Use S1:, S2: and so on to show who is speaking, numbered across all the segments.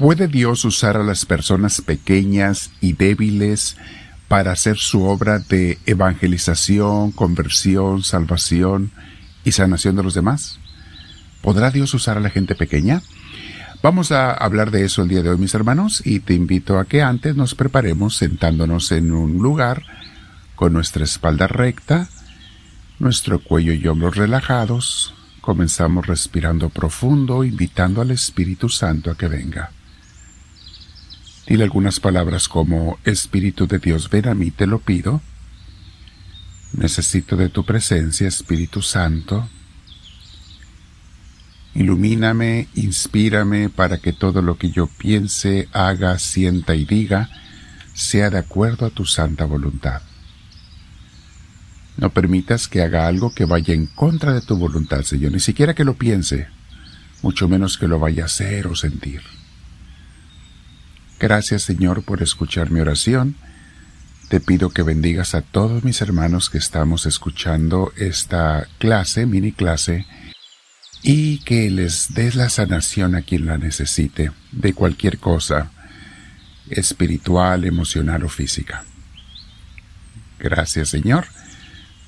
S1: ¿Puede Dios usar a las personas pequeñas y débiles para hacer su obra de evangelización, conversión, salvación y sanación de los demás? ¿Podrá Dios usar a la gente pequeña? Vamos a hablar de eso el día de hoy, mis hermanos, y te invito a que antes nos preparemos sentándonos en un lugar con nuestra espalda recta, nuestro cuello y hombros relajados. Comenzamos respirando profundo, invitando al Espíritu Santo a que venga. Dile algunas palabras como Espíritu de Dios, ven a mí, te lo pido. Necesito de tu presencia, Espíritu Santo. Ilumíname, inspírame para que todo lo que yo piense, haga, sienta y diga sea de acuerdo a tu santa voluntad. No permitas que haga algo que vaya en contra de tu voluntad, Señor, ni siquiera que lo piense, mucho menos que lo vaya a hacer o sentir. Gracias, Señor, por escuchar mi oración. Te pido que bendigas a todos mis hermanos que estamos escuchando esta clase, mini clase, y que les des la sanación a quien la necesite, de cualquier cosa, espiritual, emocional o física. Gracias Señor.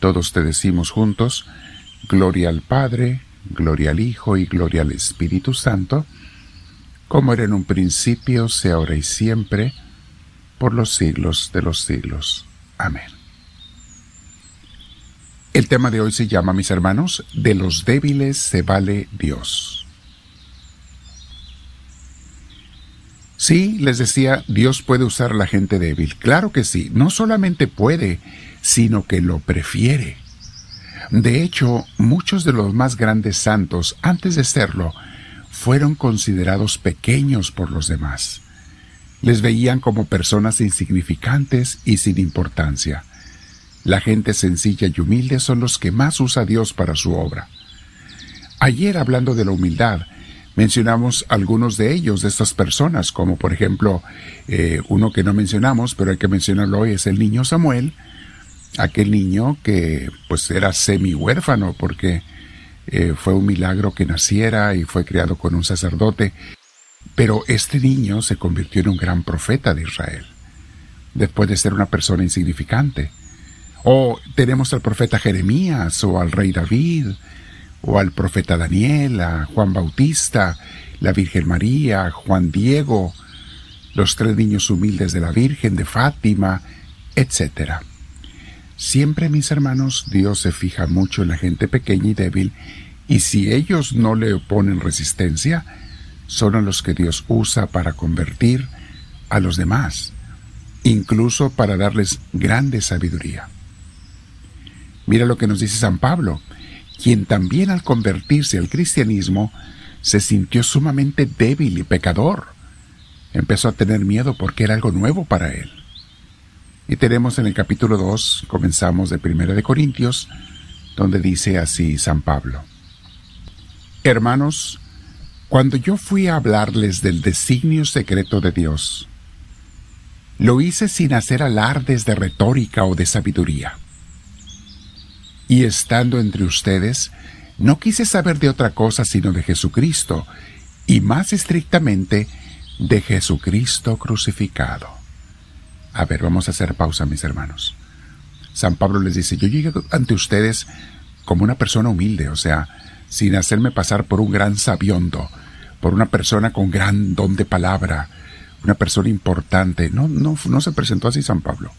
S1: Todos te decimos juntos, Gloria al Padre, Gloria al Hijo y Gloria al Espíritu Santo, como era en un principio, sea ahora y siempre, por los siglos de los siglos. Amén. El tema de hoy se llama, mis hermanos, de los débiles se vale Dios. Sí, les decía, Dios puede usar a la gente débil. Claro que sí, no solamente puede, sino que lo prefiere. De hecho, muchos de los más grandes santos, antes de serlo, fueron considerados pequeños por los demás. Les veían como personas insignificantes y sin importancia. La gente sencilla y humilde son los que más usa Dios para su obra. Ayer, hablando de la humildad, mencionamos algunos de ellos, de estas personas, como por ejemplo eh, uno que no mencionamos, pero hay que mencionarlo hoy, es el niño Samuel, aquel niño que pues era semi huérfano porque eh, fue un milagro que naciera y fue criado con un sacerdote, pero este niño se convirtió en un gran profeta de Israel, después de ser una persona insignificante. O tenemos al profeta Jeremías, o al rey David, o al profeta Daniel, a Juan Bautista, la Virgen María, Juan Diego, los tres niños humildes de la Virgen de Fátima, etc. Siempre, mis hermanos, Dios se fija mucho en la gente pequeña y débil, y si ellos no le oponen resistencia, son a los que Dios usa para convertir a los demás, incluso para darles grande sabiduría. Mira lo que nos dice San Pablo, quien también al convertirse al cristianismo se sintió sumamente débil y pecador. Empezó a tener miedo porque era algo nuevo para él. Y tenemos en el capítulo 2, comenzamos de Primera de Corintios, donde dice así San Pablo. Hermanos, cuando yo fui a hablarles del designio secreto de Dios, lo hice sin hacer alardes de retórica o de sabiduría y estando entre ustedes, no quise saber de otra cosa sino de Jesucristo, y más estrictamente de Jesucristo crucificado. A ver, vamos a hacer pausa, mis hermanos. San Pablo les dice, yo llegué ante ustedes como una persona humilde, o sea, sin hacerme pasar por un gran sabiondo, por una persona con gran don de palabra, una persona importante. No, no, no se presentó así San Pablo.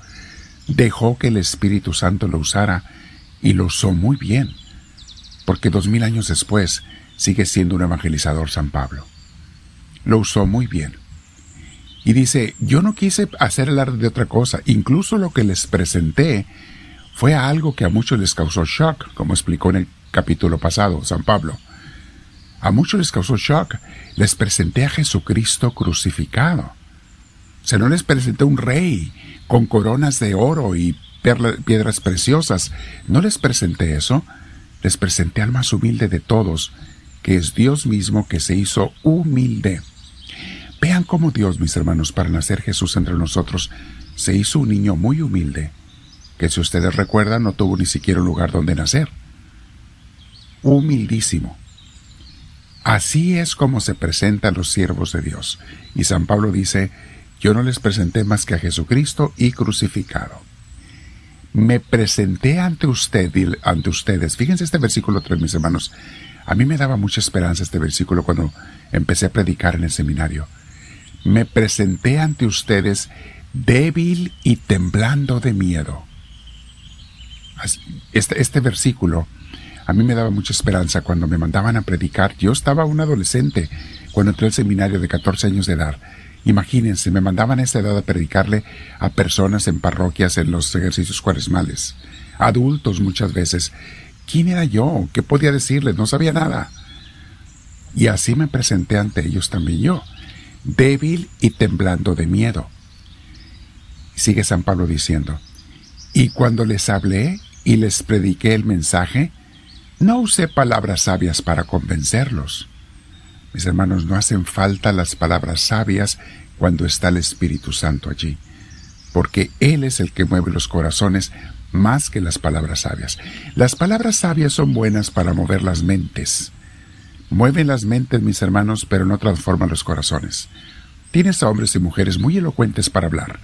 S1: Dejó que el Espíritu Santo lo usara y lo usó muy bien, porque dos mil años después sigue siendo un evangelizador San Pablo. Lo usó muy bien. Y dice, yo no quise hacer alarde de otra cosa, incluso lo que les presenté fue algo que a muchos les causó shock, como explicó en el capítulo pasado San Pablo. A muchos les causó shock, les presenté a Jesucristo crucificado. O sea, no les presenté un rey con coronas de oro y piedras preciosas. No les presenté eso, les presenté al más humilde de todos, que es Dios mismo que se hizo humilde. Vean cómo Dios, mis hermanos, para nacer Jesús entre nosotros, se hizo un niño muy humilde, que si ustedes recuerdan no tuvo ni siquiera un lugar donde nacer. Humildísimo. Así es como se presentan los siervos de Dios. Y San Pablo dice, yo no les presenté más que a Jesucristo y crucificado. Me presenté ante usted, ante ustedes. Fíjense este versículo 3, mis hermanos. A mí me daba mucha esperanza este versículo cuando empecé a predicar en el seminario. Me presenté ante ustedes débil y temblando de miedo. Este, este versículo a mí me daba mucha esperanza cuando me mandaban a predicar. Yo estaba un adolescente cuando entré al seminario de 14 años de edad. Imagínense, me mandaban a esa edad a predicarle a personas en parroquias en los ejercicios cuaresmales, adultos muchas veces. ¿Quién era yo? ¿Qué podía decirles? No sabía nada. Y así me presenté ante ellos también yo, débil y temblando de miedo. Sigue San Pablo diciendo, y cuando les hablé y les prediqué el mensaje, no usé palabras sabias para convencerlos. Mis hermanos, no hacen falta las palabras sabias cuando está el Espíritu Santo allí, porque Él es el que mueve los corazones más que las palabras sabias. Las palabras sabias son buenas para mover las mentes. Mueven las mentes, mis hermanos, pero no transforman los corazones. Tienes a hombres y mujeres muy elocuentes para hablar,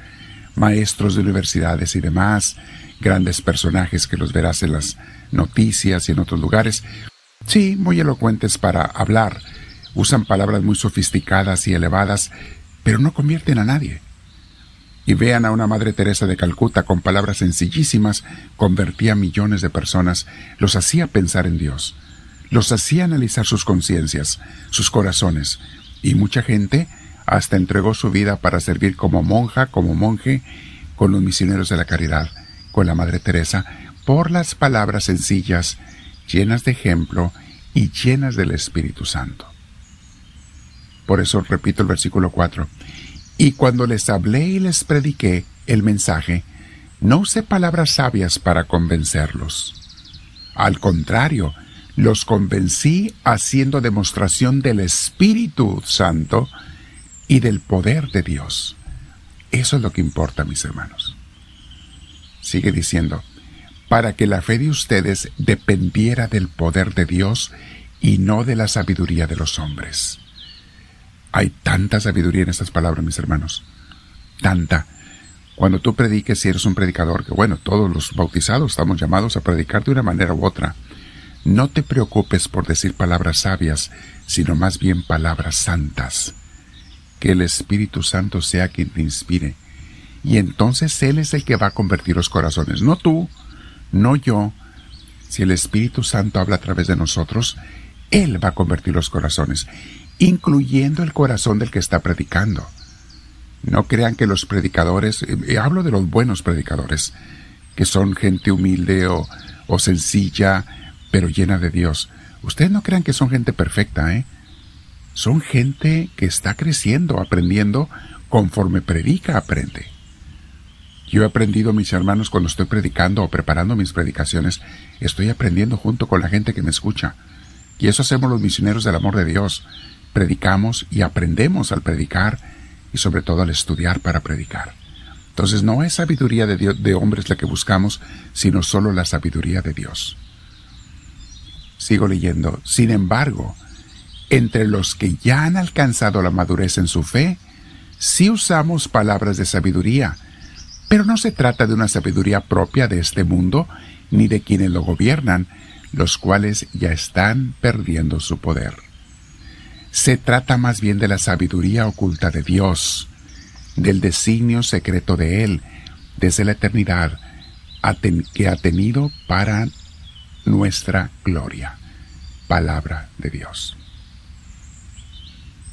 S1: maestros de universidades y demás, grandes personajes que los verás en las noticias y en otros lugares. Sí, muy elocuentes para hablar, usan palabras muy sofisticadas y elevadas, pero no convierten a nadie. Y vean a una Madre Teresa de Calcuta con palabras sencillísimas, convertía a millones de personas, los hacía pensar en Dios, los hacía analizar sus conciencias, sus corazones, y mucha gente hasta entregó su vida para servir como monja, como monje, con los misioneros de la caridad, con la Madre Teresa, por las palabras sencillas, llenas de ejemplo y llenas del Espíritu Santo. Por eso repito el versículo 4. Y cuando les hablé y les prediqué el mensaje, no usé palabras sabias para convencerlos. Al contrario, los convencí haciendo demostración del Espíritu Santo y del poder de Dios. Eso es lo que importa, mis hermanos. Sigue diciendo, para que la fe de ustedes dependiera del poder de Dios y no de la sabiduría de los hombres. Hay tanta sabiduría en estas palabras, mis hermanos. Tanta. Cuando tú prediques, si eres un predicador, que bueno, todos los bautizados estamos llamados a predicar de una manera u otra, no te preocupes por decir palabras sabias, sino más bien palabras santas. Que el Espíritu Santo sea quien te inspire y entonces Él es el que va a convertir los corazones, no tú, no yo. Si el Espíritu Santo habla a través de nosotros, Él va a convertir los corazones, incluyendo el corazón del que está predicando. No crean que los predicadores, eh, hablo de los buenos predicadores, que son gente humilde o, o sencilla, pero llena de Dios. Ustedes no crean que son gente perfecta, ¿eh? Son gente que está creciendo, aprendiendo, conforme predica, aprende. Yo he aprendido, mis hermanos, cuando estoy predicando o preparando mis predicaciones, estoy aprendiendo junto con la gente que me escucha. Y eso hacemos los misioneros del amor de Dios. Predicamos y aprendemos al predicar y sobre todo al estudiar para predicar. Entonces no es sabiduría de, Dios, de hombres la que buscamos, sino solo la sabiduría de Dios. Sigo leyendo. Sin embargo, entre los que ya han alcanzado la madurez en su fe, sí usamos palabras de sabiduría, pero no se trata de una sabiduría propia de este mundo, ni de quienes lo gobiernan, los cuales ya están perdiendo su poder. Se trata más bien de la sabiduría oculta de Dios, del designio secreto de Él, desde la eternidad, que ha tenido para nuestra gloria. Palabra de Dios.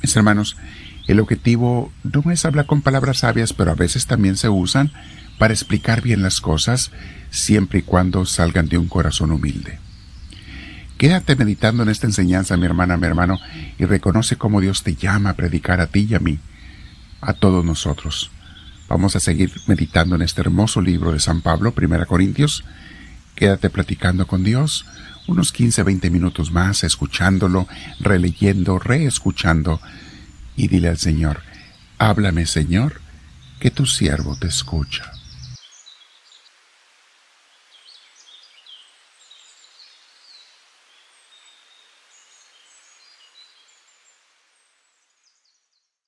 S1: Mis hermanos, el objetivo no es hablar con palabras sabias, pero a veces también se usan para explicar bien las cosas, siempre y cuando salgan de un corazón humilde. Quédate meditando en esta enseñanza, mi hermana, mi hermano, y reconoce cómo Dios te llama a predicar a ti y a mí, a todos nosotros. Vamos a seguir meditando en este hermoso libro de San Pablo, Primera Corintios. Quédate platicando con Dios unos 15, 20 minutos más, escuchándolo, releyendo, reescuchando, y dile al Señor, háblame Señor, que tu siervo te escucha.